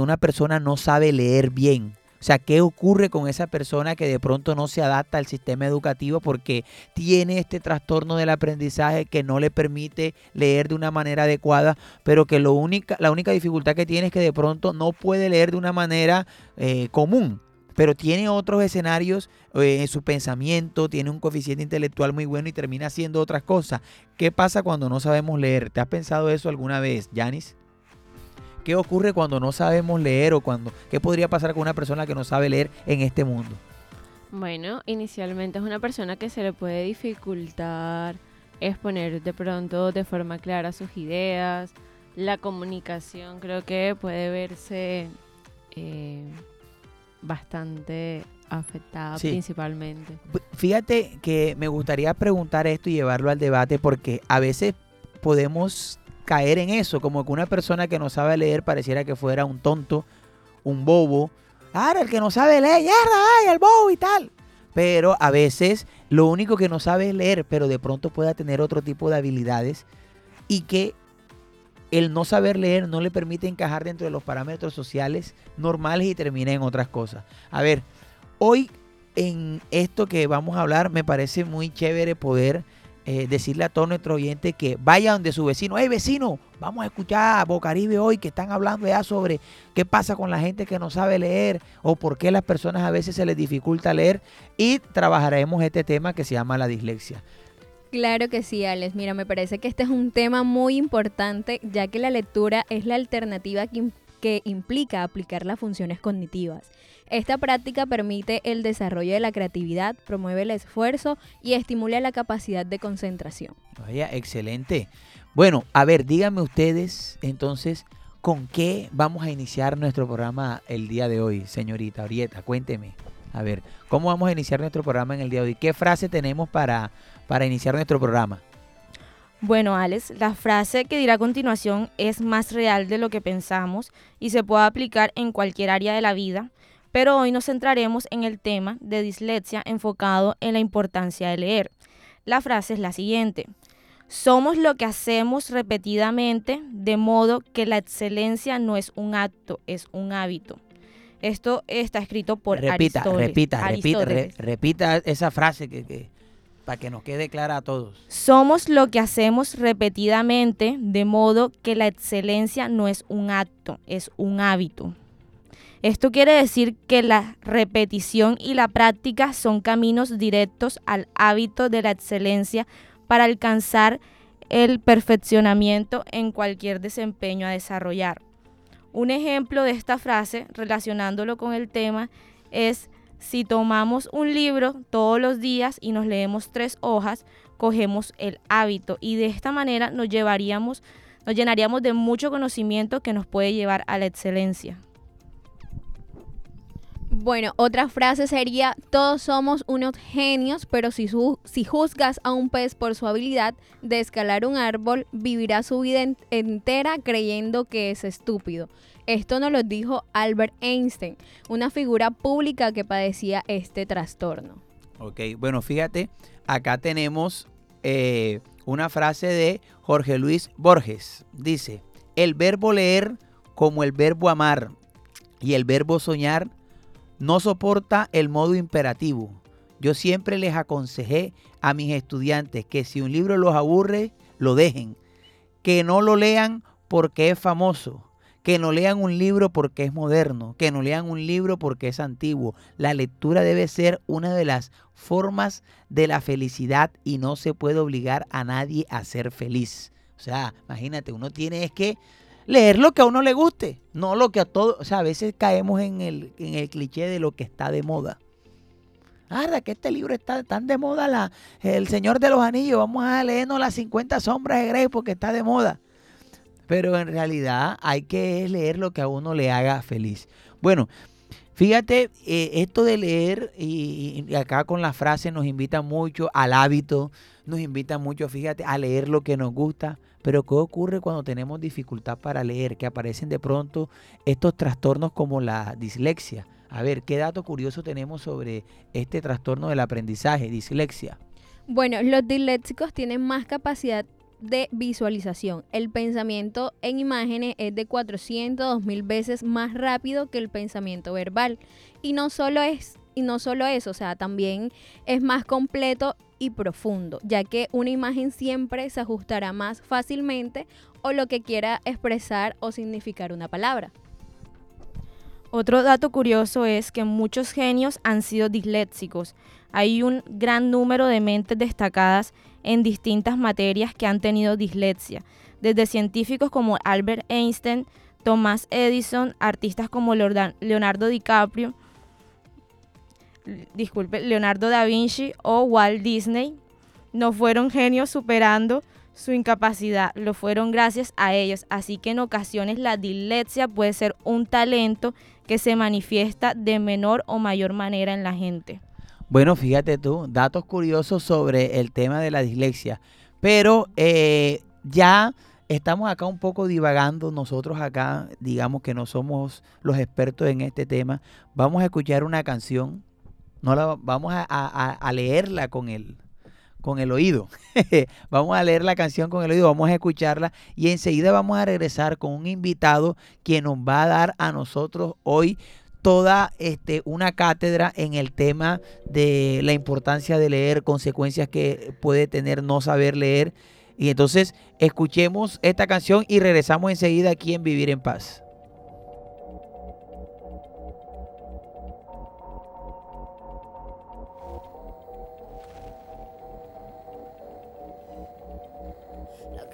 una persona no sabe leer bien. O sea, ¿qué ocurre con esa persona que de pronto no se adapta al sistema educativo porque tiene este trastorno del aprendizaje que no le permite leer de una manera adecuada, pero que lo única, la única dificultad que tiene es que de pronto no puede leer de una manera eh, común? pero tiene otros escenarios eh, en su pensamiento, tiene un coeficiente intelectual muy bueno y termina haciendo otras cosas. ¿Qué pasa cuando no sabemos leer? ¿Te has pensado eso alguna vez, Janis? ¿Qué ocurre cuando no sabemos leer o cuando qué podría pasar con una persona que no sabe leer en este mundo? Bueno, inicialmente es una persona que se le puede dificultar exponer de pronto de forma clara sus ideas. La comunicación creo que puede verse eh, bastante afectada principalmente. Fíjate que me gustaría preguntar esto y llevarlo al debate porque a veces podemos caer en eso, como que una persona que no sabe leer pareciera que fuera un tonto, un bobo. Ahora, el que no sabe leer, ay, el bobo y tal. Pero a veces lo único que no sabe es leer, pero de pronto pueda tener otro tipo de habilidades y que el no saber leer no le permite encajar dentro de los parámetros sociales normales y termina en otras cosas. A ver, hoy en esto que vamos a hablar me parece muy chévere poder eh, decirle a todos nuestros oyentes que vayan donde su vecino. Hey vecino, vamos a escuchar a Bocaribe hoy que están hablando ya sobre qué pasa con la gente que no sabe leer o por qué las personas a veces se les dificulta leer y trabajaremos este tema que se llama la dislexia. Claro que sí, Alex. Mira, me parece que este es un tema muy importante ya que la lectura es la alternativa que, que implica aplicar las funciones cognitivas. Esta práctica permite el desarrollo de la creatividad, promueve el esfuerzo y estimula la capacidad de concentración. Vaya, excelente. Bueno, a ver, díganme ustedes entonces, ¿con qué vamos a iniciar nuestro programa el día de hoy, señorita Orieta? Cuénteme. A ver, ¿cómo vamos a iniciar nuestro programa en el día de hoy? ¿Qué frase tenemos para, para iniciar nuestro programa? Bueno, Alex, la frase que dirá a continuación es más real de lo que pensamos y se puede aplicar en cualquier área de la vida pero hoy nos centraremos en el tema de dislexia enfocado en la importancia de leer. La frase es la siguiente. Somos lo que hacemos repetidamente, de modo que la excelencia no es un acto, es un hábito. Esto está escrito por repita, Aristóteles. Repita, repita, repita esa frase que, para que nos quede clara a todos. Somos lo que hacemos repetidamente, de modo que la excelencia no es un acto, es un hábito. Esto quiere decir que la repetición y la práctica son caminos directos al hábito de la excelencia para alcanzar el perfeccionamiento en cualquier desempeño a desarrollar. Un ejemplo de esta frase, relacionándolo con el tema, es si tomamos un libro todos los días y nos leemos tres hojas, cogemos el hábito y de esta manera nos llevaríamos, nos llenaríamos de mucho conocimiento que nos puede llevar a la excelencia. Bueno, otra frase sería, todos somos unos genios, pero si, juzgas a un pez por su habilidad de escalar un árbol, vivirá su vida entera creyendo que es estúpido. Esto nos lo dijo Albert Einstein, una figura pública que padecía este trastorno. Ok, bueno, fíjate, acá tenemos eh, una frase de Jorge Luis Borges. Dice, el verbo leer como el verbo amar y el verbo soñar no soporta el modo imperativo. Yo siempre les aconsejé a mis estudiantes que si un libro los aburre, lo dejen. Que no lo lean porque es famoso. Que no lean un libro porque es moderno. Que no lean un libro porque es antiguo. La lectura debe ser una de las formas de la felicidad y no se puede obligar a nadie a ser feliz. O sea, imagínate, uno tiene es que leer lo que a uno le guste, no lo que a todos, o sea, a veces caemos en el, en el cliché de lo que está de moda. Ah, que este libro está tan de moda, la, El Señor de los Anillos, vamos a leernos las 50 sombras de Grey porque está de moda. Pero en realidad hay que leer lo que a uno le haga feliz. Bueno, fíjate, eh, esto de leer, y, y, acá con la frase nos invita mucho al hábito, nos invita mucho, fíjate, a leer lo que nos gusta. Pero ¿qué ocurre cuando tenemos dificultad para leer? Que aparecen de pronto estos trastornos como la dislexia. A ver, ¿qué dato curioso tenemos sobre este trastorno del aprendizaje, dislexia? Bueno, los disléxicos tienen más capacidad de visualización. El pensamiento en imágenes es de 400 mil veces más rápido que el pensamiento verbal. Y no solo es y no solo eso, o sea, también es más completo y profundo, ya que una imagen siempre se ajustará más fácilmente o lo que quiera expresar o significar una palabra. Otro dato curioso es que muchos genios han sido disléxicos. Hay un gran número de mentes destacadas en distintas materias que han tenido dislexia, desde científicos como Albert Einstein, Thomas Edison, artistas como Leonardo DiCaprio, disculpe, Leonardo da Vinci o Walt Disney, no fueron genios superando su incapacidad, lo fueron gracias a ellos. Así que en ocasiones la dislexia puede ser un talento que se manifiesta de menor o mayor manera en la gente. Bueno, fíjate tú, datos curiosos sobre el tema de la dislexia. Pero eh, ya estamos acá un poco divagando, nosotros acá, digamos que no somos los expertos en este tema. Vamos a escuchar una canción, no la, vamos a, a leerla con el, con el oído. vamos a leer la canción con el oído, vamos a escucharla y enseguida vamos a regresar con un invitado que nos va a dar a nosotros hoy toda este, una cátedra en el tema de la importancia de leer, consecuencias que puede tener no saber leer. Y entonces escuchemos esta canción y regresamos enseguida aquí en Vivir en Paz.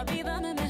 la vida me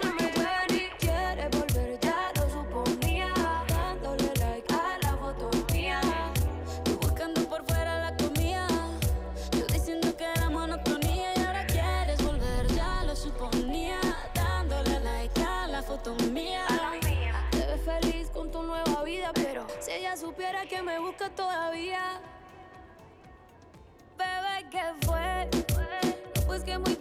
todavía. Bebé, ¿qué fue? pues que muy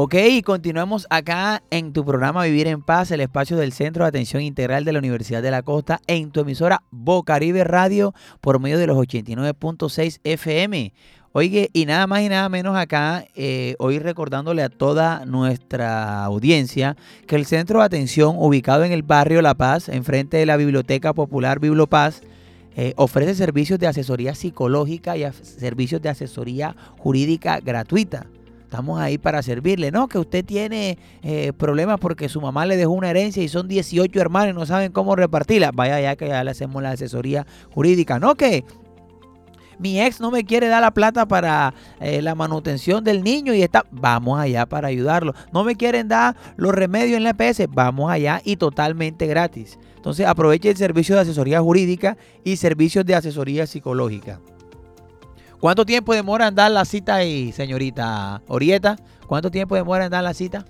Ok, continuamos acá en tu programa Vivir en Paz, el espacio del Centro de Atención Integral de la Universidad de la Costa, en tu emisora Bocaribe Radio por medio de los 89.6 FM. Oye, y nada más y nada menos acá, eh, hoy recordándole a toda nuestra audiencia que el centro de atención ubicado en el barrio La Paz, enfrente de la Biblioteca Popular Bibliopaz, eh, ofrece servicios de asesoría psicológica y servicios de asesoría jurídica gratuita. Estamos ahí para servirle. No, que usted tiene eh, problemas porque su mamá le dejó una herencia y son 18 hermanos y no saben cómo repartirla. Vaya ya que ya le hacemos la asesoría jurídica. No, que mi ex no me quiere dar la plata para eh, la manutención del niño y está, vamos allá para ayudarlo. No me quieren dar los remedios en la EPS, vamos allá y totalmente gratis. Entonces aproveche el servicio de asesoría jurídica y servicios de asesoría psicológica. ¿Cuánto tiempo demora en dar la cita ahí, señorita Orieta? ¿Cuánto tiempo demora en dar la cita?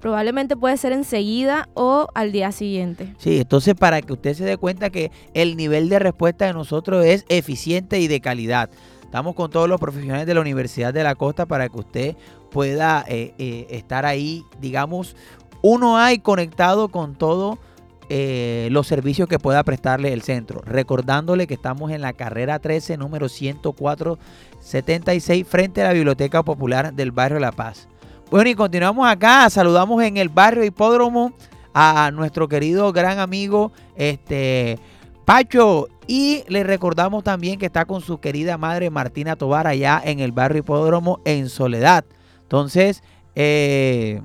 Probablemente puede ser enseguida o al día siguiente. Sí, entonces para que usted se dé cuenta que el nivel de respuesta de nosotros es eficiente y de calidad. Estamos con todos los profesionales de la Universidad de la Costa para que usted pueda eh, eh, estar ahí, digamos, uno hay conectado con todo eh, los servicios que pueda prestarle el centro. Recordándole que estamos en la carrera 13, número 10476, frente a la Biblioteca Popular del barrio La Paz. Bueno, y continuamos acá. Saludamos en el barrio Hipódromo a nuestro querido gran amigo este Pacho. Y le recordamos también que está con su querida madre Martina Tobar allá en el barrio Hipódromo en Soledad. Entonces, eh,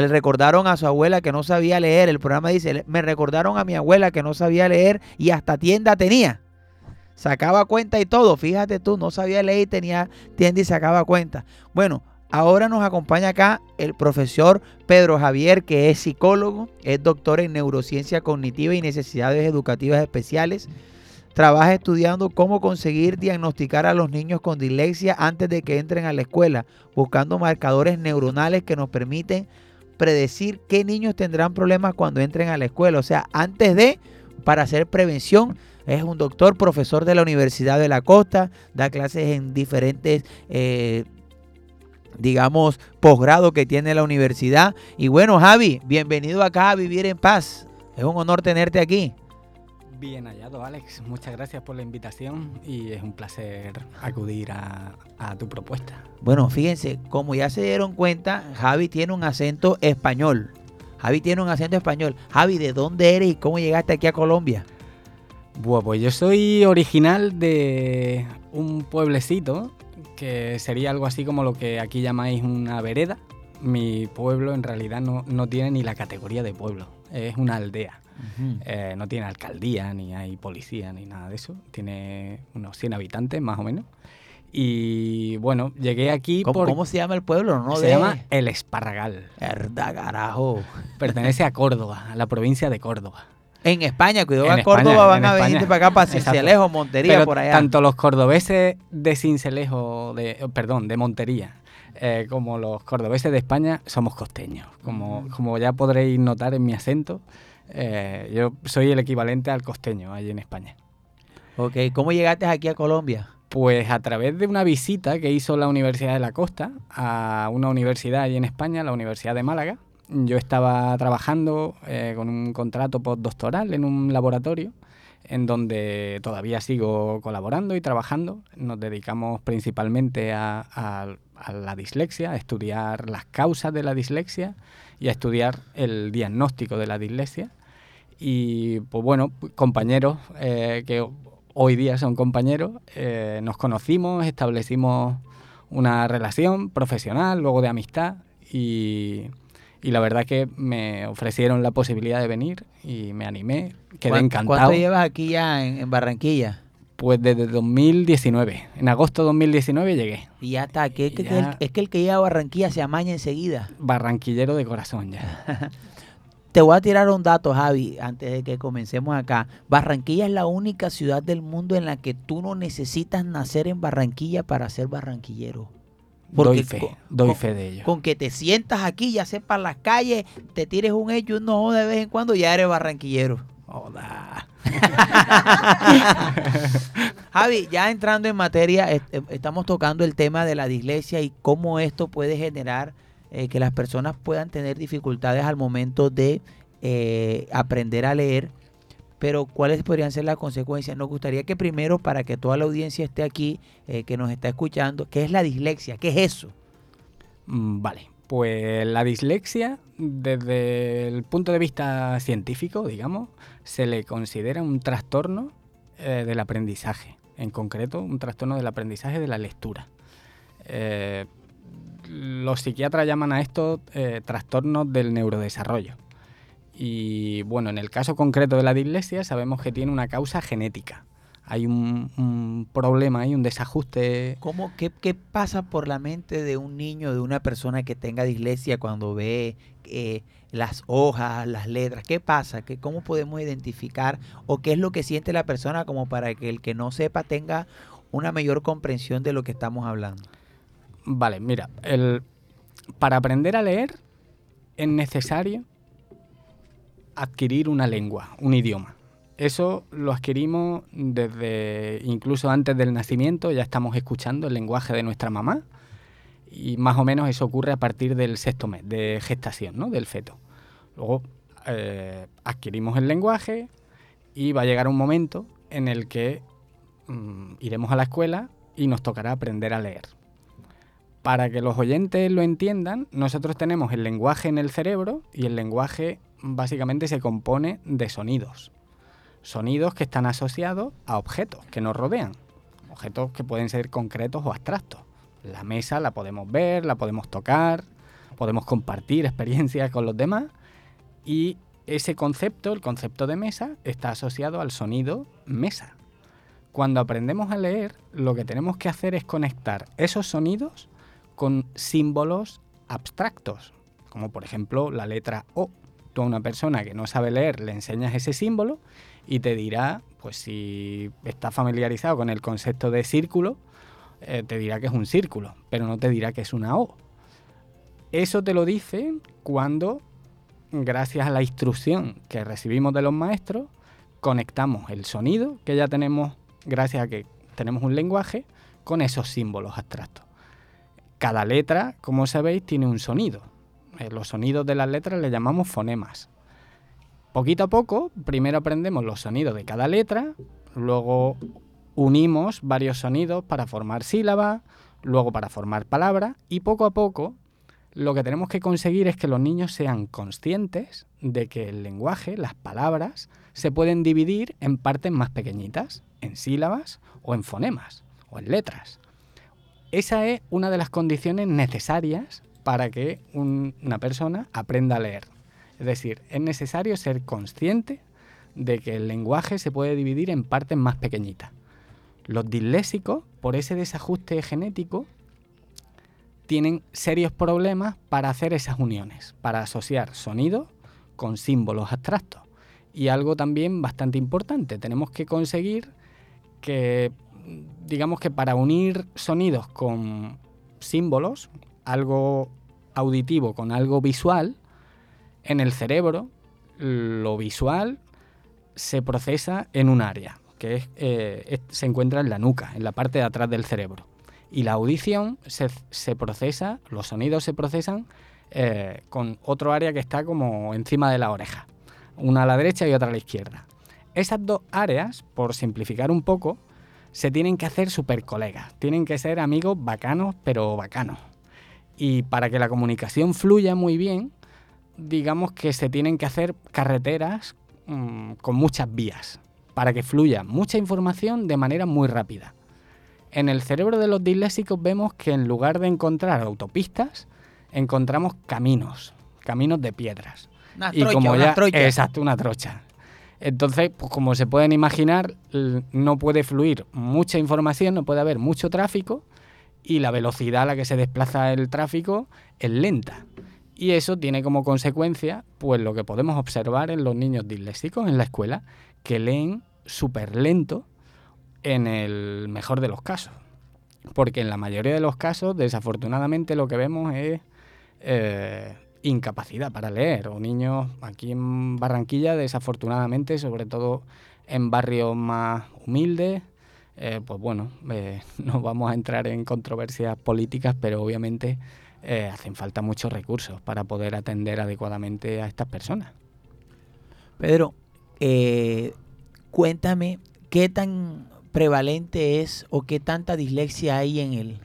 le recordaron a su abuela que no sabía leer. El programa dice, me recordaron a mi abuela que no sabía leer y hasta tienda tenía. Sacaba cuenta y todo. Fíjate tú, no sabía leer y tenía tienda y sacaba cuenta. Bueno, Ahora nos acompaña acá el profesor Pedro Javier, que es psicólogo, es doctor en neurociencia cognitiva y necesidades educativas especiales. Trabaja estudiando cómo conseguir diagnosticar a los niños con dislexia antes de que entren a la escuela, buscando marcadores neuronales que nos permiten predecir qué niños tendrán problemas cuando entren a la escuela. O sea, antes de, para hacer prevención, es un doctor, profesor de la Universidad de la Costa, da clases en diferentes eh, digamos, posgrado que tiene la universidad. Y bueno, Javi, bienvenido acá a Vivir en Paz. Es un honor tenerte aquí. Bien hallado, Alex. Muchas gracias por la invitación y es un placer acudir a, a tu propuesta. Bueno, fíjense, como ya se dieron cuenta, Javi tiene un acento español. Javi tiene un acento español. Javi, ¿de dónde eres y cómo llegaste aquí a Colombia? Bueno, pues yo soy original de un pueblecito que sería algo así como lo que aquí llamáis una vereda. Mi pueblo en realidad no, no tiene ni la categoría de pueblo, es una aldea. Eh, no tiene alcaldía, ni hay policía, ni nada de eso. Tiene unos 100 habitantes más o menos. Y bueno, llegué aquí ¿Cómo, por... cómo se llama el pueblo? No se de- llama El Esparragal. Herda, carajo. Pertenece a Córdoba, a la provincia de Córdoba. En España, cuidado, En a España, Córdoba van a venir para acá, para. Cincelejo, Montería, Pero por allá. tanto los cordobeses de Cincelejo, de, eh, perdón, de Montería, eh, como los cordobeses de España, somos costeños. Como, como ya podréis notar en mi acento, eh, yo soy el equivalente al costeño allí en España. Ok, ¿cómo llegaste aquí a Colombia? Pues a través de una visita que hizo la Universidad de la Costa a una universidad allí en España, la Universidad de Málaga, yo estaba trabajando eh, con un contrato postdoctoral en un laboratorio en donde todavía sigo colaborando y trabajando. Nos dedicamos principalmente a, a- a la dislexia, a estudiar las causas de la dislexia y a estudiar el diagnóstico de la dislexia. Y pues bueno, compañeros eh, que hoy día son compañeros, eh, nos conocimos, establecimos una relación profesional, luego de amistad y, y la verdad que me ofrecieron la posibilidad de venir y me animé, quedé ¿Cuán- encantado. ¿Cuánto llevas aquí ya en, en Barranquilla? Pues desde 2019, en agosto de 2019 llegué, Y ya está, que, que- que Ya. el- es que el que llega a Barranquilla se amaña enseguida. barranquillero de corazón ya. Te voy a tirar un dato, Javi, antes de que comencemos acá. Barranquilla es la única ciudad del mundo en la que tú no necesitas nacer en Barranquilla para ser barranquillero. Doy fe, con- doy fe de ello. Con que te sientas aquí, ya sepas las calles, te tires un hecho, no de vez en cuando, ya eres barranquillero. Joda. Javi, ya entrando en materia, eh, estamos tocando el tema de la dislexia y cómo esto puede generar eh, que las personas puedan tener dificultades al momento de eh, aprender a leer. pero ¿cuáles podrían ser las consecuencias? Nos gustaría que primero, para que toda la audiencia esté aquí, eh, que nos está escuchando, ¿qué es la dislexia? ¿Qué es eso? Mm, Vale, pues la dislexia, desde el punto de vista científico, digamos, se le considera un trastorno eh, del aprendizaje, en concreto un trastorno del aprendizaje de la lectura. Eh, los psiquiatras llaman a esto eh, trastornos del neurodesarrollo. Y bueno, en el caso concreto de la dislexia sabemos que tiene una causa genética. Hay un, un problema, hay un desajuste ¿Cómo, qué, qué pasa por la mente de un niño, de una persona que tenga dislexia cuando ve eh, las hojas, las letras? ¿Qué pasa? ¿Qué, ¿Cómo podemos identificar? ¿O qué es lo que siente la persona como para que el que no sepa tenga una mayor comprensión de lo que estamos hablando? Vale, mira, el, para aprender a leer es necesario adquirir una lengua, un idioma. Eso lo adquirimos desde incluso antes del nacimiento, ya estamos escuchando el lenguaje de nuestra mamá y más o menos eso ocurre a partir del sexto mes de gestación, ¿no? Del feto. Luego eh, adquirimos el lenguaje y va a llegar un momento en el que mm, iremos a la escuela y nos tocará aprender a leer. Para que los oyentes lo entiendan, nosotros tenemos el lenguaje en el cerebro y el lenguaje básicamente se compone de sonidos. Sonidos que están asociados a objetos que nos rodean. Objetos que pueden ser concretos o abstractos. La mesa la podemos ver, la podemos tocar, podemos compartir experiencias con los demás y ese concepto, el concepto de mesa, está asociado al sonido mesa. Cuando aprendemos a leer, lo que tenemos que hacer es conectar esos sonidos con símbolos abstractos, como por ejemplo la letra O. Tú a una persona que no sabe leer le enseñas ese símbolo y te dirá, pues si está familiarizado con el concepto de círculo, eh, te dirá que es un círculo, pero no te dirá que es una O. Eso te lo dice cuando, gracias a la instrucción que recibimos de los maestros, conectamos el sonido que ya tenemos gracias a que tenemos un lenguaje con esos símbolos abstractos. Cada letra, como sabéis, tiene un sonido. Eh, los sonidos de las letras le llamamos fonemas. Poquito a poco, primero aprendemos los sonidos de cada letra, luego unimos varios sonidos para formar sílabas, luego para formar palabras y poco a poco lo que tenemos que conseguir es que los niños sean conscientes de que el lenguaje, las palabras, se pueden dividir en partes más pequeñitas, en sílabas o en fonemas o en letras. Esa es una de las condiciones necesarias para que un- una persona aprenda a leer. Es decir, es necesario ser consciente de que el lenguaje se puede dividir en partes más pequeñitas. Los disléxicos, por ese desajuste genético, tienen serios problemas para hacer esas uniones, para asociar sonidos con símbolos abstractos. Y algo también bastante importante, tenemos que conseguir que, digamos que para unir sonidos con símbolos, algo auditivo con algo visual, en el cerebro lo visual se procesa en un área, que eh, es- se encuentra en la nuca, en la parte de atrás del cerebro. Y la audición se, se procesa, los sonidos se procesan eh, con otro área que está como encima de la oreja, una a la derecha y otra a la izquierda. Esas dos áreas, por simplificar un poco, se tienen que hacer super colegas, tienen que ser amigos bacanos, pero bacanos. Y para que la comunicación fluya muy bien, digamos que se tienen que hacer carreteras mm, con muchas vías, para que fluya mucha información de manera muy rápida. En el cerebro de los disléxicos vemos que en lugar de encontrar autopistas, encontramos caminos, caminos de piedras. Una y trocha, como una ya, trocha. exacto, una trocha. Entonces, pues como se pueden imaginar, no puede fluir mucha información, no puede haber mucho tráfico y la velocidad a la que se desplaza el tráfico es lenta. Y eso tiene como consecuencia, pues lo que podemos observar en los niños disléxicos en la escuela, que leen súper lento en el mejor de los casos. Porque en la mayoría de los casos, desafortunadamente, lo que vemos es eh, incapacidad para leer. O niños aquí en Barranquilla, desafortunadamente, sobre todo en barrios más humildes, eh, pues bueno, eh, no vamos a entrar en controversias políticas, pero obviamente eh, hacen falta muchos recursos para poder atender adecuadamente a estas personas. Pedro, eh, Cuéntame, ¿qué tan prevalente es o qué tanta dislexia hay en el,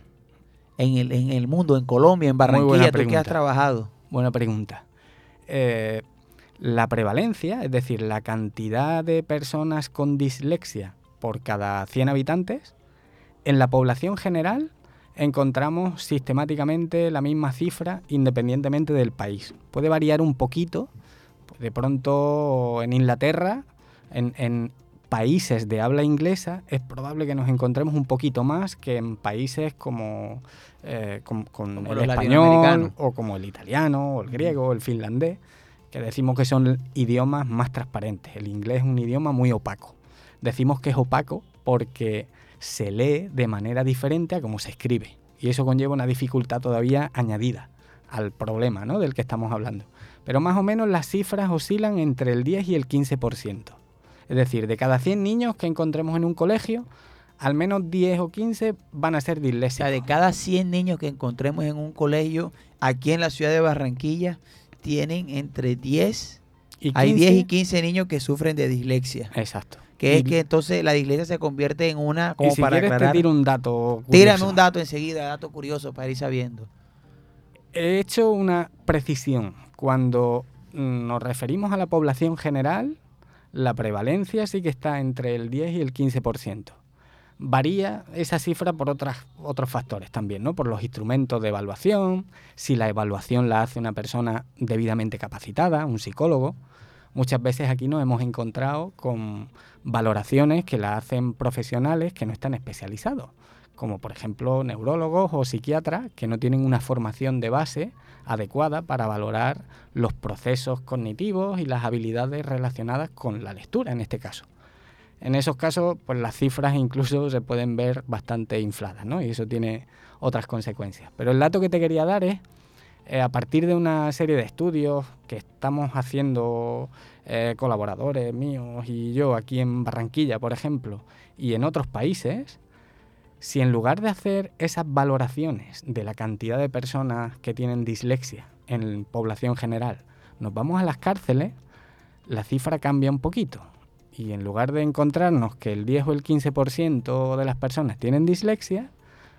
en el, en el mundo, en Colombia, en Barranquilla, tú que has trabajado? Buena pregunta. La prevalencia, es decir, la cantidad de personas con dislexia por cada 100 habitantes, en la población general encontramos sistemáticamente la misma cifra independientemente del país. Puede variar un poquito. De pronto en Inglaterra, en, en países de habla inglesa, es probable que nos encontremos un poquito más que en países como, eh, con, con Como el español o como el italiano o el griego o el finlandés, que decimos que son idiomas más transparentes. El inglés es un idioma muy opaco. Decimos que es opaco porque se lee de manera diferente a cómo se escribe. Y eso conlleva una dificultad todavía añadida al problema ¿no? del que estamos hablando. Pero más o menos las cifras oscilan entre el 10 y el 15%. Es decir, de cada 100 niños que encontremos en un colegio, al menos 10 o 15 van a ser O disléxicos. sea, de cada 100 niños que encontremos en un colegio, aquí en la ciudad de Barranquilla, tienen entre 10, Y hay 10 y 15 15 niños que sufren de dislexia. Exacto. Que es Y- que entonces la dislexia se convierte en una, y como si para quieres aclarar. te tiro un dato Tírame curioso. un dato enseguida, dato curioso para ir sabiendo. He hecho una precisión. Cuando mm, nos referimos a la población general, la prevalencia sí que está entre el 10 y el 15%. Varía esa cifra por otras, otros factores también, ¿no? Por los instrumentos de evaluación, si la evaluación la hace una persona debidamente capacitada, un psicólogo. Muchas veces aquí nos hemos encontrado con valoraciones que la hacen profesionales que no están especializados como por ejemplo neurólogos o psiquiatras que no tienen una formación de base adecuada para valorar los procesos cognitivos y las habilidades relacionadas con la lectura en este caso. En esos casos, pues las cifras incluso se pueden ver bastante infladas, ¿no? Y eso tiene otras consecuencias. Pero el dato que te quería dar es, eh, a partir de una serie de estudios que estamos haciendo eh, colaboradores míos y yo aquí en Barranquilla, por ejemplo, y en otros países, si en lugar de hacer esas valoraciones de la cantidad de personas que tienen dislexia en población general, nos vamos a las cárceles, la cifra cambia un poquito. Y en lugar de encontrarnos que el 10 o el 15% de las personas tienen dislexia,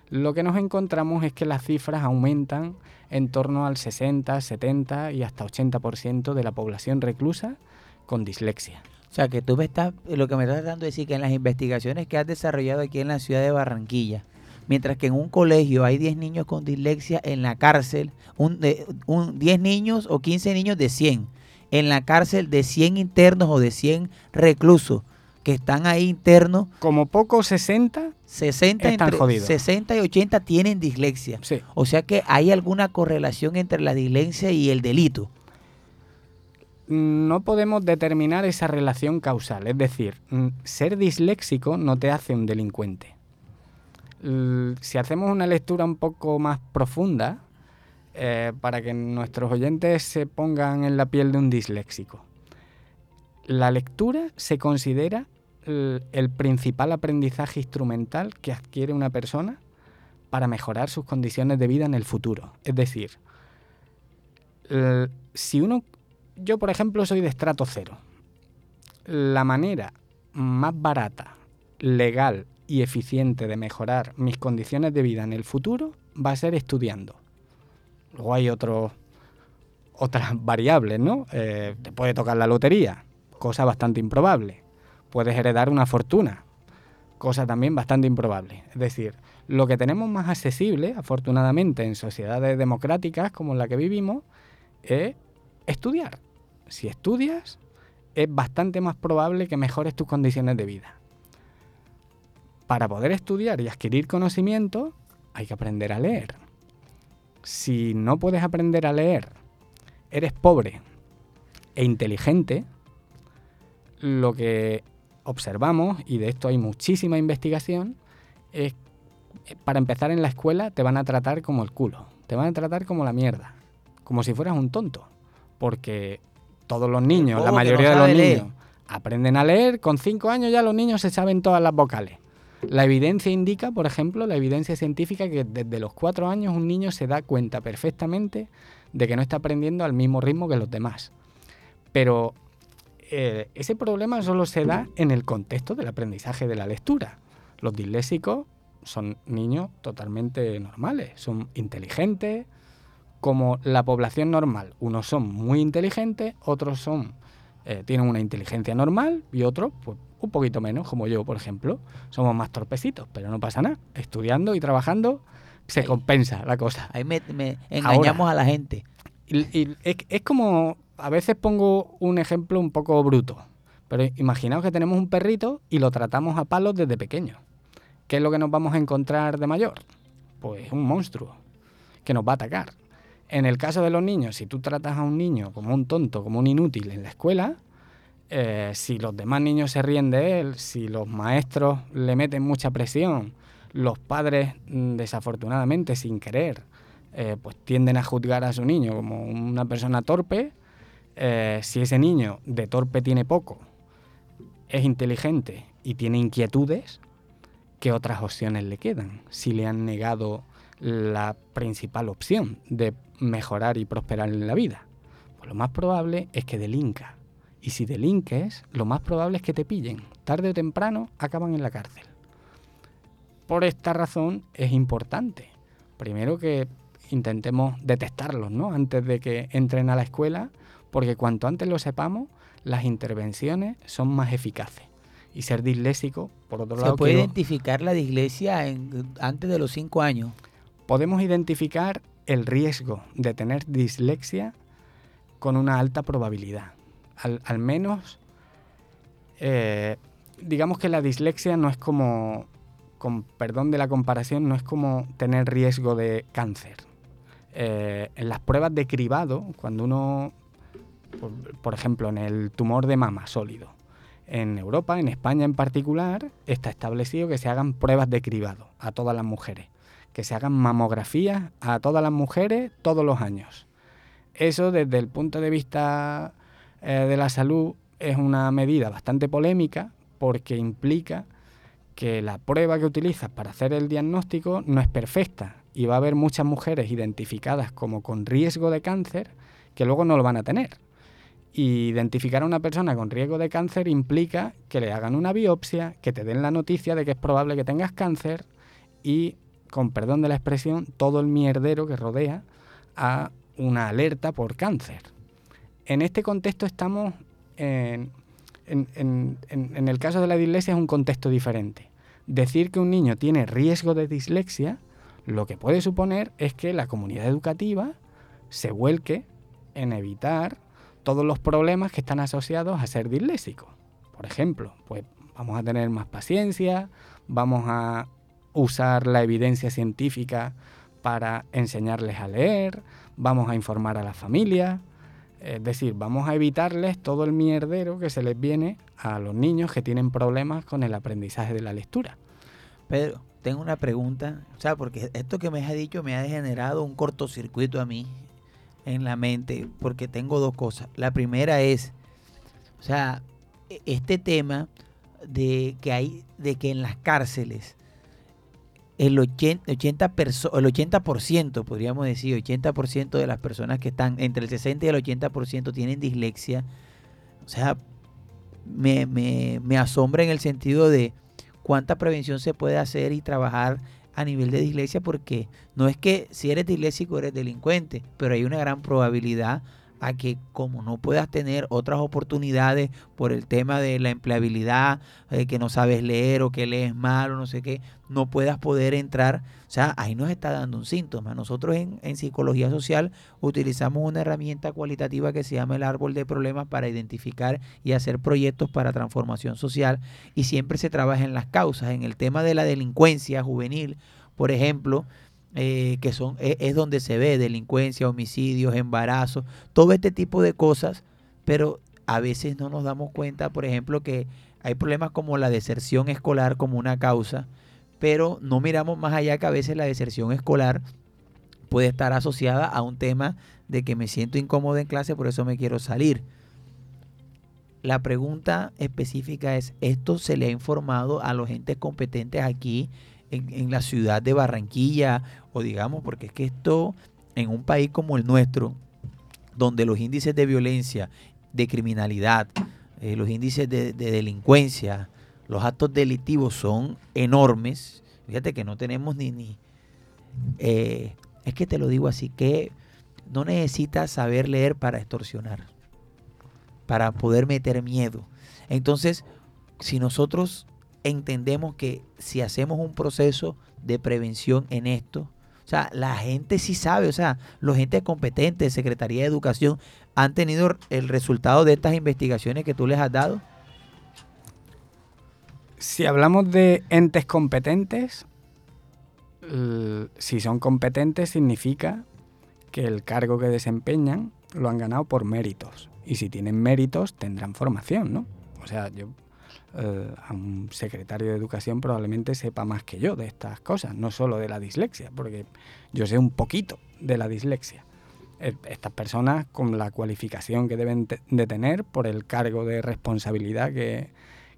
lo que nos encontramos es que las cifras aumentan en torno al 60, 70 y hasta 80% de la población reclusa con dislexia. O sea, que tú me estás, lo que me estás tratando de decir que en las investigaciones que has desarrollado aquí en la ciudad de Barranquilla, mientras que en un colegio hay 10 niños con dislexia, en la cárcel, un, un 10 niños o 15 niños de 100, en la cárcel de 100 internos o de 100 reclusos que están ahí internos, Como poco 60, 60, Están entre, jodidos. 60 y 80 tienen dislexia. sí, O sea que hay alguna correlación entre la dislexia y el delito. no podemos determinar esa relación causal. Es decir, mm, ser disléxico no te hace un delincuente. Si hacemos una lectura un poco más profunda, eh, para que nuestros oyentes se pongan en la piel de un disléxico, la lectura se considera el principal aprendizaje instrumental que adquiere una persona para mejorar sus condiciones de vida en el futuro. Es decir, l- si uno yo, por ejemplo, soy de estrato cero. La manera más barata, legal y eficiente de mejorar mis condiciones de vida en el futuro va a ser estudiando. Luego hay otros otras variables, ¿no? Eh, te puede tocar la lotería, cosa bastante improbable. Puedes heredar una fortuna, cosa también bastante improbable. Es decir, lo que tenemos más accesible, afortunadamente, en sociedades democráticas como la que vivimos, es estudiar. Si estudias, es bastante más probable que mejores tus condiciones de vida. Para poder estudiar y adquirir conocimiento, hay que aprender a leer. Si no puedes aprender a leer, eres pobre e inteligente, lo que observamos, y de esto hay muchísima investigación, es para empezar en la escuela te van a tratar como el culo, te van a tratar como la mierda, como si fueras un tonto, porque todos los niños, la no mayoría de los leer. niños, aprenden a leer, con cinco años ya los niños se saben todas las vocales. La evidencia indica, por ejemplo, la evidencia científica que desde los cuatro años un niño se da cuenta perfectamente de que no está aprendiendo al mismo ritmo que los demás. Pero eh, ese problema solo se da en el contexto del aprendizaje de la lectura. Los disléxicos son niños totalmente normales, son inteligentes, como la población normal. Unos son muy inteligentes, otros son eh, tienen una inteligencia normal y otros pues, un poquito menos, como yo, por ejemplo. Somos más torpecitos, pero no pasa nada. Estudiando y trabajando se Ahí. compensa la cosa. Ahí me, me engañamos a la gente. Y, y es, es como, a veces pongo un ejemplo un poco bruto, pero imaginaos que tenemos un perrito y lo tratamos a palos desde pequeño. ¿Qué es lo que nos vamos a encontrar de mayor? Pues un monstruo que nos va a atacar. En el caso de los niños, si tú tratas a un niño como un tonto, como un inútil en la escuela, eh, si los demás niños se ríen de él, si los maestros le meten mucha presión, los padres, mm, desafortunadamente, sin querer, eh, pues tienden a juzgar a su niño como una persona torpe, eh, si ese niño de torpe tiene poco, es inteligente y tiene inquietudes, ¿qué otras opciones le quedan? Si le han negado la principal opción de mejorar y prosperar en la vida, pues lo más probable es que delinca. Y si delinques, lo más probable es que te pillen. Tarde o temprano acaban en la cárcel. Por esta razón es importante, primero que intentemos detectarlos, ¿no? Antes de que entren a la escuela, porque cuanto antes lo sepamos, las intervenciones son más eficaces. Y ser disléxico, por otro Se lado, puede quiero- identificar la dislexia en- antes de los cinco años. podemos identificar el riesgo de tener dislexia con una alta probabilidad. Al, al menos, eh, digamos que la dislexia no es como, con perdón de la comparación, no es como tener riesgo de cáncer. Eh, en las pruebas de cribado, cuando uno, por, ejemplo, en el tumor de mama sólido, en Europa, en España en particular, está establecido que se hagan pruebas de cribado a todas las mujeres que se hagan mamografías a todas las mujeres todos los años. Eso desde el punto de vista eh, de la salud es una medida bastante polémica porque implica que la prueba que utilizas para hacer el diagnóstico no es perfecta y va a haber muchas mujeres identificadas como con riesgo de cáncer que luego no lo van a tener. Y identificar a una persona con riesgo de cáncer implica que le hagan una biopsia, que te den la noticia de que es probable que tengas cáncer y con perdón de la expresión, todo el mierdero que rodea a una alerta por cáncer. En este contexto estamos, en, en- el caso de la dislexia es un contexto diferente. Decir que un niño tiene riesgo de dislexia, lo que puede suponer es que la comunidad educativa se vuelque en evitar todos los problemas que están asociados a ser disléxico. Por ejemplo, pues vamos a tener más paciencia, vamos a usar la evidencia científica para enseñarles a leer, vamos a informar a la familia, es decir, vamos a evitarles todo el mierdero que se les viene a los niños que tienen problemas con el aprendizaje de la lectura. Pedro, tengo una pregunta, o sea, porque esto que me has dicho me ha generado un cortocircuito a mí en la mente, porque tengo dos cosas. La primera es, o sea, e- este tema de que hay, de que en las cárceles el 80, 80 perso- el 80%, podríamos decir, 80% de las personas que están entre el 60 y el 80% tienen dislexia. O sea, me, me, me asombra en el sentido de cuánta prevención se puede hacer y trabajar a nivel de dislexia, porque no es que si eres disléxico eres delincuente, pero hay una gran probabilidad a que como no puedas tener otras oportunidades por el tema de la empleabilidad, eh, que no sabes leer o que lees mal o no sé qué, no puedas poder entrar. O sea, ahí nos está dando un síntoma. Nosotros en, en psicología social utilizamos una herramienta cualitativa que se llama el árbol de problemas para identificar y hacer proyectos para transformación social y siempre se trabaja en las causas. En el tema de la delincuencia juvenil, por ejemplo, eh, que son es, es donde se ve delincuencia, homicidios, embarazos, todo este tipo de cosas, pero a veces no nos damos cuenta, por ejemplo, que hay problemas como la deserción escolar como una causa, pero no miramos más allá que a veces la deserción escolar puede estar asociada a un tema de que me siento incómodo en clase, por eso me quiero salir. La pregunta específica es, ¿esto se le ha informado a los entes competentes aquí en, en la ciudad de Barranquilla? O digamos, porque es que esto en un país como el nuestro, donde los índices de violencia, de criminalidad, eh, los índices de, de delincuencia, los actos delictivos son enormes. Fíjate que no tenemos ni... ni eh, es que te lo digo así, que no necesitas saber leer para extorsionar, para poder meter miedo. Entonces, si nosotros entendemos que si hacemos un proceso de prevención en esto, o sea, la gente sí sabe, o sea, los gente competentes, Secretaría de Educación, han tenido el resultado de estas investigaciones que tú les has dado. Si hablamos de entes competentes, l- si son competentes significa que el cargo que desempeñan lo han ganado por méritos. Y si tienen méritos, tendrán formación, ¿no? O sea, yo eh, a un secretario de educación probablemente sepa más que yo de estas cosas, no solo de la dislexia, porque yo sé un poquito de la dislexia. Eh, Estas personas con la cualificación que deben de tener por el cargo de responsabilidad que,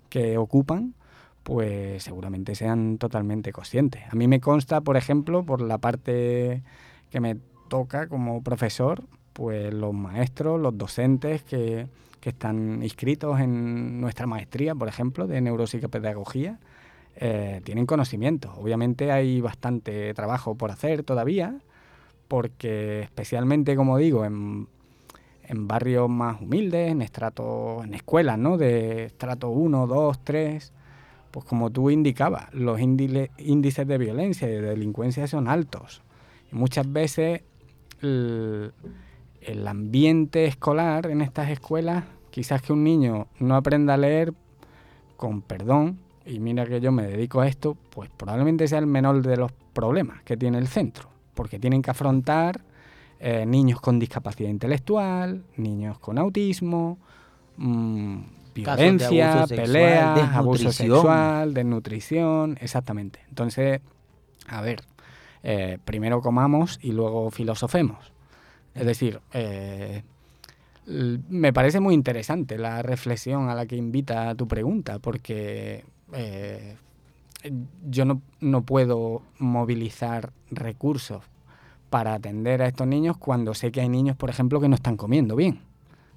que ocupan, pues seguramente sean totalmente conscientes. A mí me consta, por ejemplo, por la parte que me toca como profesor, pues los maestros, los docentes que, que están inscritos en nuestra maestría, por ejemplo, de neuropsicopedagogía, eh, tienen conocimientos. Obviamente hay bastante trabajo por hacer todavía, porque especialmente, como digo, en, barrios más humildes, en estratos, en escuelas, ¿no? De estrato 1, 2, 3, pues como tú indicabas, los índices de violencia y de delincuencia son altos. Y muchas veces el ambiente escolar en estas escuelas, quizás que un niño no aprenda a leer con perdón, y mira que yo me dedico a esto, pues probablemente sea el menor de los problemas que tiene el centro, porque tienen que afrontar eh, niños con discapacidad intelectual, niños con autismo, mm, violencia, abuso sexual, peleas, abuso sexual, desnutrición, exactamente. Entonces, a ver, eh, primero comamos y luego filosofemos. Es decir, eh, me parece muy interesante la reflexión a la que invita tu pregunta, porque eh, yo no, no puedo movilizar recursos para atender a estos niños cuando sé que hay niños, por ejemplo, que no están comiendo bien.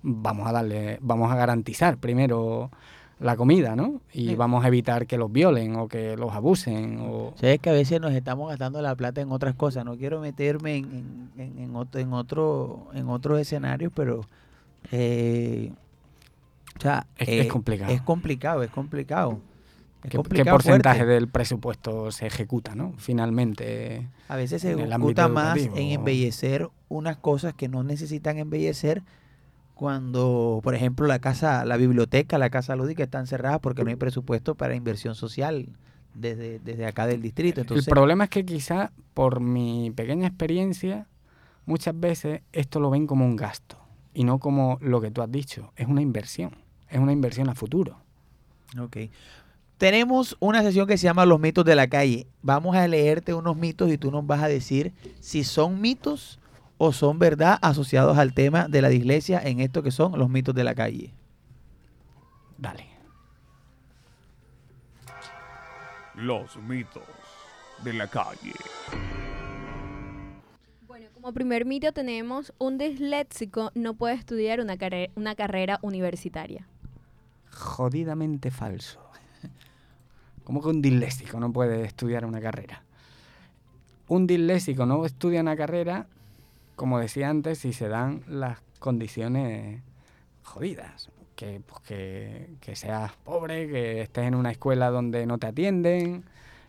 Vamos a darle, vamos a garantizar primero la comida, ¿no? Y Sí. vamos a evitar que los violen o que los abusen o Sabes que a veces nos estamos gastando la plata en otras cosas. No quiero meterme en, en, en- en otro, en otro en otros escenarios, pero eh, o sea, Es- es eh, complicado. Es complicado, es complicado. Es qué, porcentaje fuerte. del presupuesto se ejecuta, ¿no? Finalmente. A veces se ejecuta más en embellecer unas cosas que no necesitan embellecer cuando, por ejemplo, la casa, la biblioteca, la casa lúdica están cerradas porque no hay presupuesto para inversión social desde, desde acá del distrito. Entonces, el problema es que quizá por mi pequeña experiencia, muchas veces esto lo ven como un gasto y no como lo que tú has dicho, es una inversión, es una inversión a futuro. Ok. Tenemos una sesión que se llama Los mitos de la calle. Vamos a leerte unos mitos y tú nos vas a decir si son mitos o son verdad asociados al tema de la dislexia en esto que son los mitos de la calle. Dale. Los mitos de la calle. Bueno, como primer mito tenemos un disléxico no puede estudiar una, carre- una carrera universitaria. Jodidamente falso. ¿Cómo que un disléxico no puede estudiar una carrera? Un disléxico no estudia una carrera, como decía antes, si se dan las condiciones jodidas. Que, pues, que, que seas pobre, que estés en una escuela donde no te atienden.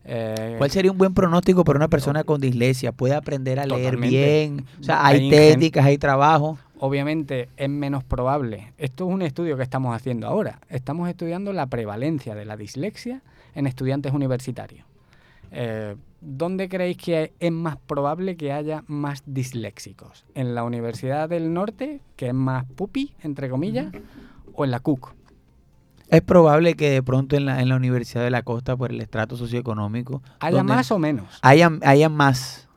eh, ¿Cuál sería un buen pronóstico para una persona con dislexia? ¿Puede aprender a leer bien? O sea, hay, técnicas, hay trabajo. obviamente es menos probable. Esto es un estudio que estamos haciendo ahora. Estamos estudiando la prevalencia de la dislexia en estudiantes universitarios. Eh, ¿Dónde creéis que es más probable que haya más disléxicos? ¿En la Universidad del Norte, que es más pupi, entre comillas, o en la CUC? Es probable que de pronto en la, en la Universidad de la Costa, por el estrato socioeconómico, ¿Haya más o menos? hayan, hayan más.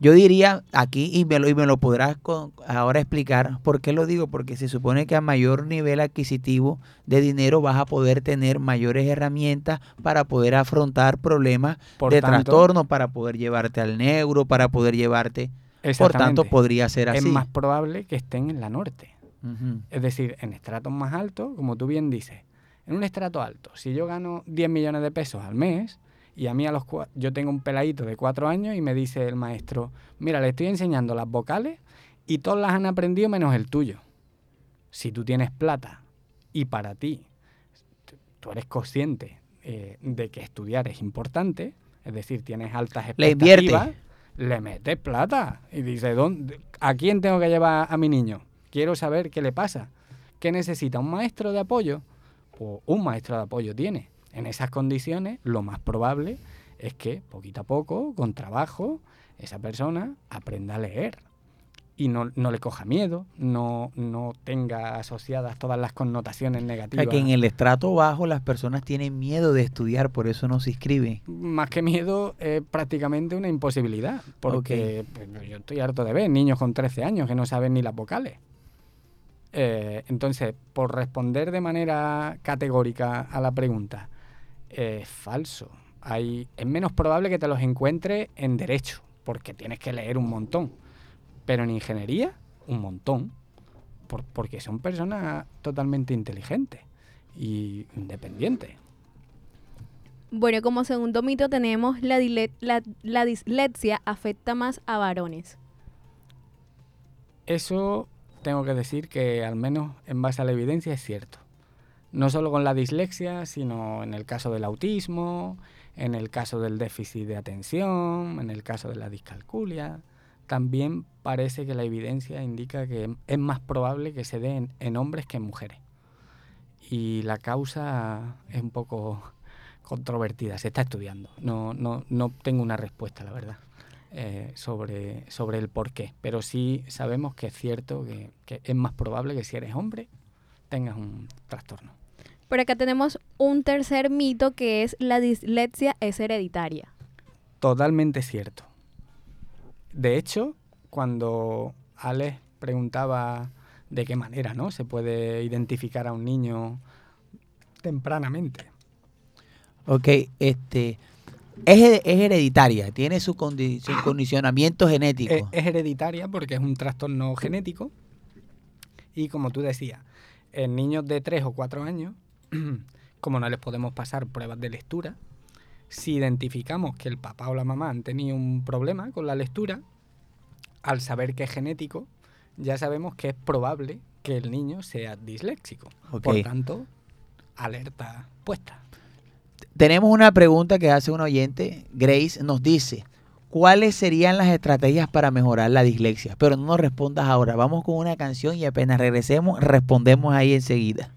Yo diría aquí, y me lo, y me lo podrás con- ahora explicar, ¿por qué lo digo? Porque se supone que a mayor nivel adquisitivo de dinero vas a poder tener mayores herramientas para poder afrontar problemas Por de tanto, trastorno, para poder llevarte al neuro, para poder llevarte. Por tanto, podría ser es así. más probable que estén en la Norte. Es decir, en estratos más altos, como tú bien dices, en un estrato alto, si yo gano 10 millones de pesos al mes y a mí a los yo tengo un peladito de 4 años y me dice el maestro, mira, le estoy enseñando las vocales y todas las han aprendido menos el tuyo. Si tú tienes plata y para ti tú eres consciente eh, de que estudiar es importante, es decir, tienes altas Le expectativas, le metes plata y dice, ¿dónde, ¿a quién tengo que llevar a mi niño? Quiero saber qué le pasa. ¿Qué necesita? ¿Un maestro de apoyo? Pues un maestro de apoyo tiene. En esas condiciones, lo más probable es que, poquito a poco, con trabajo, esa persona aprenda a leer y no, no le coja miedo, no, no tenga asociadas todas las connotaciones O negativas. sea, que en el estrato bajo las personas tienen miedo de estudiar, por eso no se inscriben. Más que miedo, es prácticamente una imposibilidad. Porque pues, yo estoy harto de ver niños con 13 años que no saben ni las vocales. Eh, entonces, por responder de manera categórica a la pregunta, es falso. Hay, es menos probable que te los encuentres en derecho, porque tienes que leer un montón. Pero en ingeniería, un montón. por- porque son personas totalmente inteligentes y independientes. Bueno, como segundo mito tenemos la, dile- la, la dislexia afecta más a varones. Eso tengo que decir que al menos en base a la evidencia es cierto. No solo con la dislexia, sino en el caso del autismo, en el caso del déficit de atención, en el caso de la discalculia. También parece que la evidencia indica que es más probable que se dé en, en hombres que en mujeres. Y la causa es un poco controvertida, se está estudiando. No, no, no tengo una respuesta, la verdad eh, sobre, sobre el por qué. Pero sí sabemos que es cierto que, que es más probable que si eres hombre tengas un trastorno. Por acá tenemos un tercer mito que es la dislexia es hereditaria. Totalmente cierto. De hecho, cuando Alex preguntaba de qué manera ¿no? se puede identificar a un niño tempranamente. Ok, este es, es hereditaria, tiene su, condi- su condicionamiento genético. Es, es hereditaria porque es un trastorno genético y como tú decías, en niños de 3 o 4 años, como no les podemos pasar pruebas de lectura, si identificamos que el papá o la mamá han tenido un problema con la lectura, al saber que es genético, ya sabemos que es probable que el niño sea disléxico. Por tanto, alerta puesta. Tenemos una pregunta que hace un oyente, Grace nos dice, ¿cuáles serían las estrategias para mejorar la dislexia? Pero no nos respondas ahora, vamos con una canción y apenas regresemos respondemos ahí enseguida.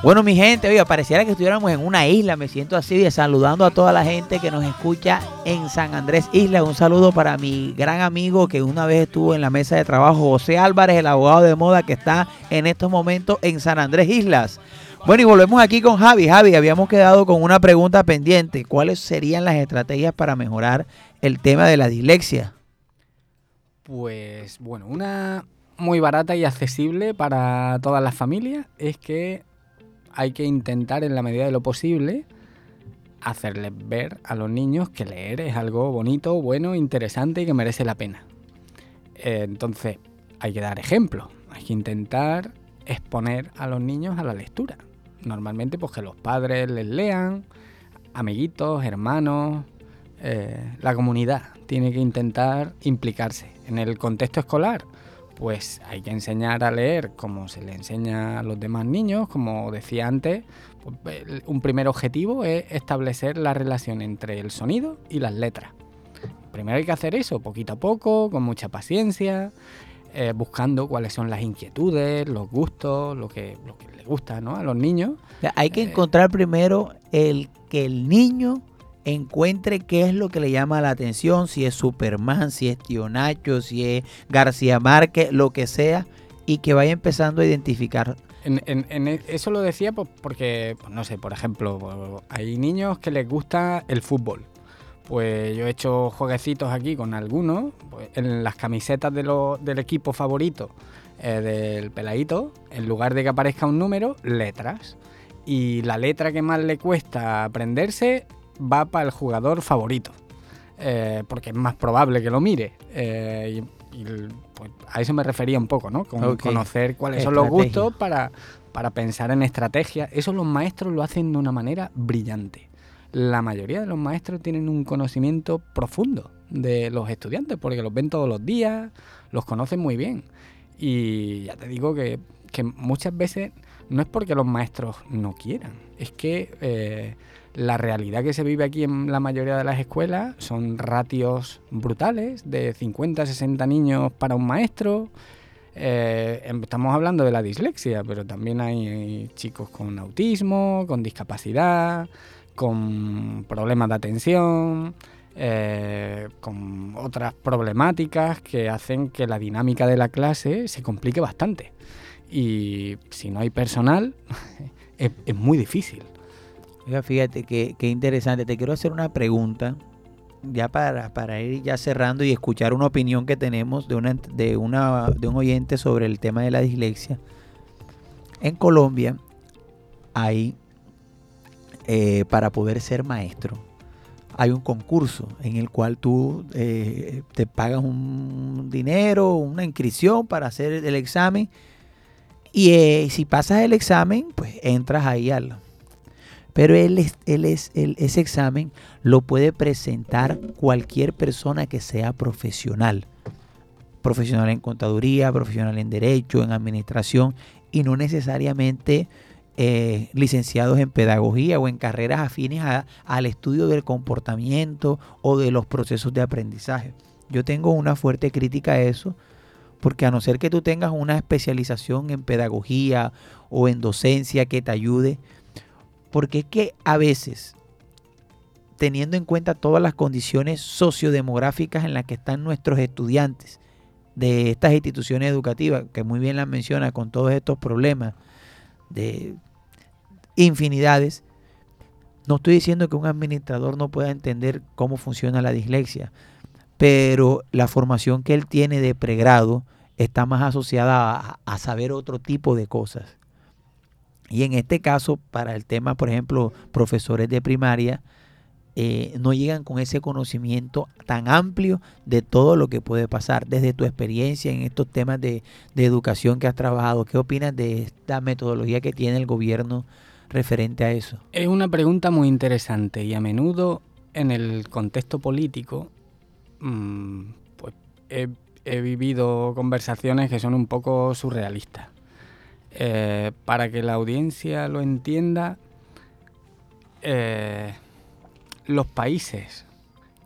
Bueno, mi gente, oiga, pareciera que estuviéramos en una isla. Me siento así, saludando a toda la gente que nos escucha en San Andrés Isla. Un saludo para mi gran amigo que una vez estuvo en la mesa de trabajo, José Álvarez, el abogado de moda que está en estos momentos en San Andrés Islas. Bueno, y volvemos aquí con Javi. Javi, habíamos quedado con una pregunta pendiente. ¿Cuáles serían las estrategias para mejorar el tema de la dislexia? Pues bueno, una muy barata y accesible para todas las familias es que hay que intentar en la medida de lo posible hacerles ver a los niños que leer es algo bonito, bueno, interesante y que merece la pena. Eh, entonces, hay que dar ejemplos, hay que intentar exponer a los niños a la lectura. Normalmente, pues que los padres les lean, amiguitos, hermanos, eh, la comunidad tiene que intentar implicarse. En el contexto escolar, pues hay que enseñar a leer como se le enseña a los demás niños, como decía antes, pues, un primer objetivo es establecer la relación entre el sonido y las letras. Primero hay que hacer eso, poquito a poco, con mucha paciencia, eh, buscando cuáles son las inquietudes, los gustos, lo que, lo que les gusta ¿no? a los niños. O sea, hay que Eh. encontrar primero el que el niño encuentre qué es lo que le llama la atención, si es Superman, si es Tío Nacho, si es García Márquez, lo que sea, y que vaya empezando a identificar. En, e- eso lo decía porque, pues, no sé, por ejemplo, hay niños que les gusta el fútbol. Pues yo he hecho jueguecitos aquí con algunos, pues, en las camisetas del equipo favorito eh, del peladito, en lugar de que aparezca un número, letras. Y la letra que más le cuesta aprenderse va para el jugador favorito, eh, porque es más probable que lo mire. Eh, y, pues, a eso me refería un poco, ¿no? Con conocer cuáles son los gustos para, para pensar en estrategia. Eso los maestros lo hacen de una manera brillante. La mayoría de los maestros tienen un conocimiento profundo de los estudiantes, porque los ven todos los días, los conocen muy bien. Y ya te digo que, que muchas veces no es porque los maestros no quieran, es que eh, la realidad que se vive aquí en la mayoría de las escuelas son ratios brutales, de 50 60 niños para un maestro. Eh, em- estamos hablando de la dislexia, pero también hay chicos con autismo, con discapacidad, con problemas de atención, eh, con otras problemáticas que hacen que la dinámica de la clase se complique bastante. Y si no hay personal, es, es muy difícil. Oiga, fíjate que, que interesante. Te quiero hacer una pregunta, ya para, para ir ya cerrando y escuchar una opinión que tenemos de, una, de un oyente sobre el tema de la dislexia. En Colombia hay, eh, para poder ser maestro, hay un concurso en el cual tú eh, te pagas un dinero, una inscripción para hacer el examen. Y eh, si pasas el examen, pues entras ahí al, pero él es, él es, ese examen lo puede presentar cualquier persona que sea profesional. Profesional en contaduría, profesional en derecho, en administración y no necesariamente eh, licenciados en pedagogía o en carreras afines a- al estudio del comportamiento o de los procesos de aprendizaje. Yo tengo una fuerte crítica a eso porque a no ser que tú tengas una especialización en pedagogía o en docencia que te ayude, porque que a veces, teniendo en cuenta todas las condiciones sociodemográficas en las que están nuestros estudiantes de estas instituciones educativas, que muy bien las menciona con todos estos problemas de infinidades, no estoy diciendo que un administrador no pueda entender cómo funciona la dislexia, pero la formación que él tiene de pregrado está más asociada a, a saber otro tipo de cosas. Y en este caso, para el tema, por ejemplo, profesores de primaria, eh, no llegan con ese conocimiento tan amplio de todo lo que puede pasar. Desde tu experiencia en estos temas de, de educación que has trabajado, ¿qué opinas de esta metodología que tiene el gobierno referente a eso? Es una pregunta muy interesante y a menudo en el contexto político mm, pues he, he vivido conversaciones que son un poco surrealistas. Eh, para que la audiencia lo entienda, eh, los países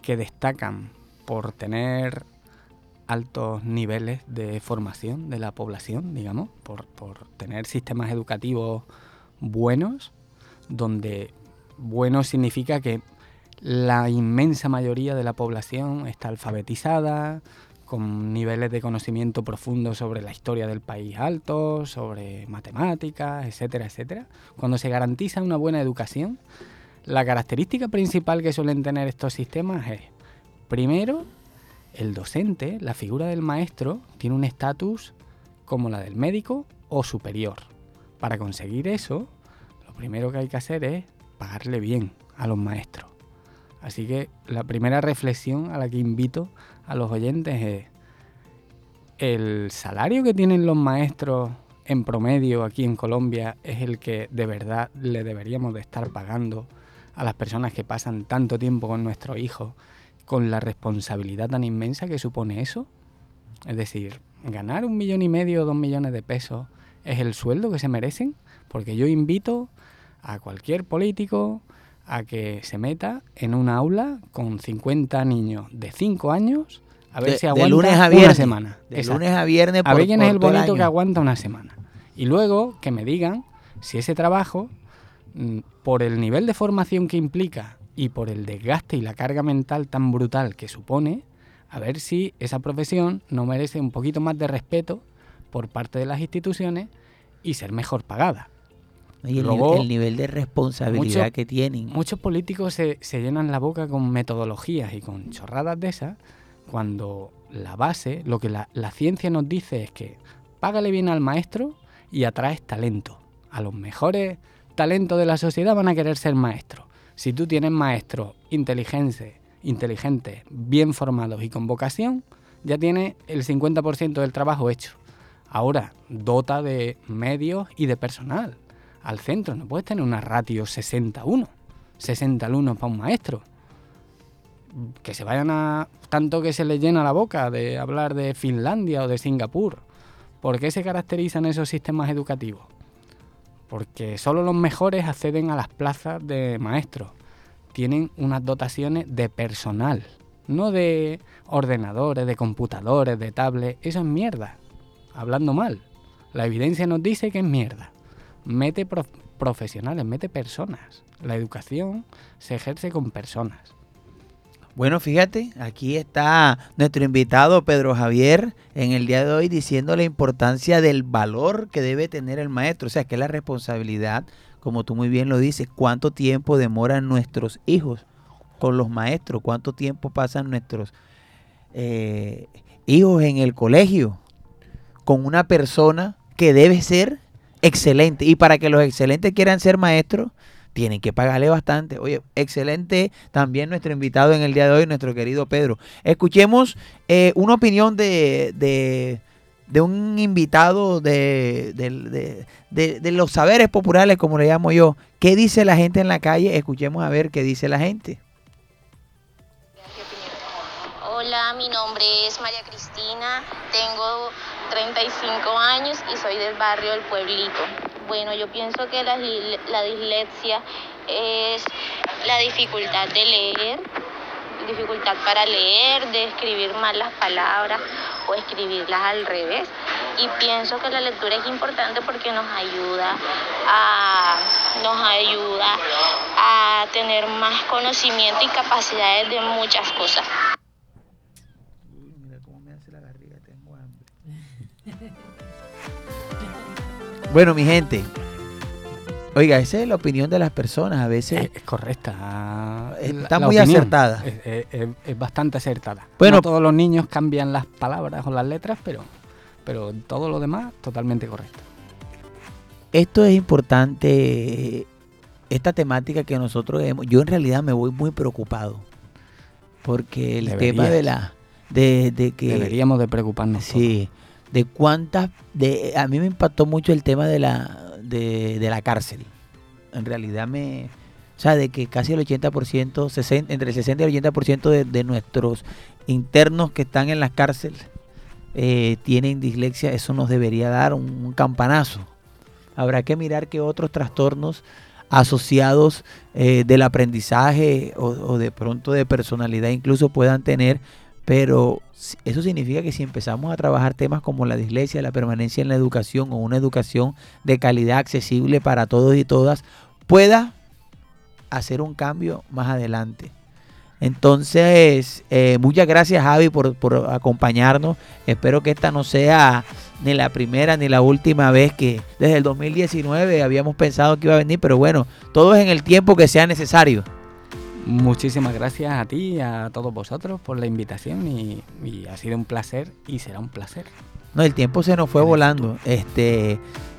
que destacan por tener altos niveles de formación de la población, digamos, por, por tener sistemas educativos buenos, donde bueno significa que la inmensa mayoría de la población está alfabetizada, con niveles de conocimiento profundo sobre la historia del país altos, sobre matemáticas, etcétera, etcétera. Cuando se garantiza una buena educación, la característica principal que suelen tener estos sistemas es, primero, el docente, la figura del maestro, tiene un estatus como la del médico o superior. Para conseguir eso, lo primero que hay que hacer es pagarle bien a los maestros. Así que la primera reflexión a la que invito a los oyentes es el salario que tienen los maestros en promedio aquí en Colombia es el que de verdad le deberíamos de estar pagando a las personas que pasan tanto tiempo con nuestros hijos con la responsabilidad tan inmensa que supone eso. Es decir, ganar un millón y medio o dos millones de pesos es el sueldo que se merecen, porque yo invito a cualquier político a que se meta en un aula con 50 niños de 5 años a ver De- si de aguanta lunes a una viernes. semana. De Exacto. lunes a viernes A por- ver quién es el bonito que aguanta una semana. Y luego que me digan si ese trabajo, mm, por el nivel de formación que implica y por el desgaste y la carga mental tan brutal que supone, a ver si esa profesión no merece un poquito más de respeto por parte de las instituciones y ser mejor pagada. Y el, Luego, el nivel de responsabilidad mucho- que tienen. Muchos políticos se, se llenan la boca con metodologías y con chorradas de esas, cuando la base, lo que la, la ciencia nos dice es que págale bien al maestro y atraes talento. A los mejores talentos de la sociedad van a querer ser maestros. Si tú tienes maestros inteligentes, inteligentes, bien formados y con vocación, ya tienes el 50% del trabajo hecho. Ahora, dota de medios y de personal al centro. No puedes tener una ratio 61. 60 alumnos para un maestro. Que se vayan a... Tanto que se les llena la boca de hablar de Finlandia o de Singapur. ¿Por qué se caracterizan esos sistemas educativos? Porque solo los mejores acceden a las plazas de maestros. Tienen unas dotaciones de personal, no de ordenadores, de computadores, de tablets. Eso es mierda. Hablando mal. La evidencia nos dice que es mierda mete prof- profesionales, mete personas. La educación se ejerce con personas. Bueno, fíjate, aquí está nuestro invitado Pedro Javier en el día de hoy diciendo la importancia del valor que debe tener el maestro. O sea, que es la responsabilidad, como tú muy bien lo dices, cuánto tiempo demoran nuestros hijos con los maestros, cuánto tiempo pasan nuestros eh, hijos en el colegio con una persona que debe ser excelente. Y para que los excelentes quieran ser maestros, tienen que pagarle bastante. Oye, excelente también nuestro invitado en el día de hoy, nuestro querido Pedro. Escuchemos eh, una opinión de, de, de un invitado de- de- de los saberes populares, como le llamo yo. ¿Qué dice la gente en la calle? Escuchemos a ver qué dice la gente. Mi nombre es María Cristina, tengo 35 años y soy del barrio del Pueblito. Bueno, yo pienso que la, la dislexia es la dificultad de leer, dificultad para leer, de escribir mal las palabras o escribirlas al revés. Y pienso que la lectura es importante porque nos ayuda a, nos ayuda a tener más conocimiento y capacidades de muchas cosas. Bueno, mi gente, Oiga, esa es la opinión de las personas. A veces Es, correcta. Está La- la muy opinión acertada. Es, es- bastante acertada. Bueno- no todos los niños cambian las palabras o las letras, pero, pero todo lo demás totalmente correcto. esto es importante, esta temática que nosotros hemos, yo en realidad me voy muy preocupado, porque el tema de la, de, de que, Deberíamos de preocuparnos. sí, de cuántas, de, a mí me impactó mucho el tema de la, de, la cárcel, en realidad me, o sea, de que casi el 80%, 60, entre el 60 y el 80% de, de nuestros internos que están en las cárceles eh, tienen dislexia, eso nos debería dar un, un campanazo. Habrá que mirar qué otros trastornos asociados eh, del aprendizaje o, o de pronto de personalidad incluso puedan tener, pero eso significa que si empezamos a trabajar temas como la dislexia, la permanencia en la educación o una educación de calidad accesible para todos y todas, pueda hacer un cambio más adelante. Entonces, eh, muchas gracias Javi por, por acompañarnos. Espero que esta no sea ni la primera ni la última vez que desde el 2019 habíamos pensado que iba a venir, pero bueno, todo es en el tiempo que sea necesario. Muchísimas gracias a ti y a todos vosotros por la invitación y, y ha sido un placer y será un placer. No, el tiempo se nos fue volando. Este,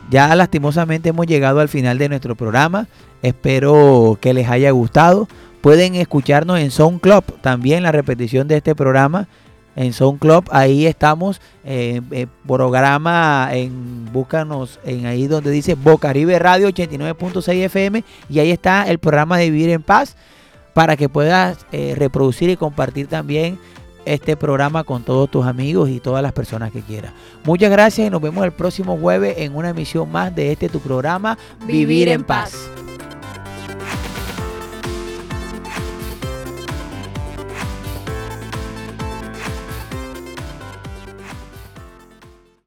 ya lastimosamente hemos llegado al final de nuestro programa. Espero que les haya gustado. Pueden escucharnos en SoundClub, también la repetición de este programa en SoundClub. Ahí estamos, eh, eh, programa en búscanos en ahí donde dice Bocaribe Radio 89.6 FM y ahí está el programa de Vivir en Paz para que puedas eh, reproducir y compartir también este programa con todos tus amigos y todas las personas que quieras. Muchas gracias y nos vemos el próximo jueves en una emisión más de este tu programa Vivir en paz.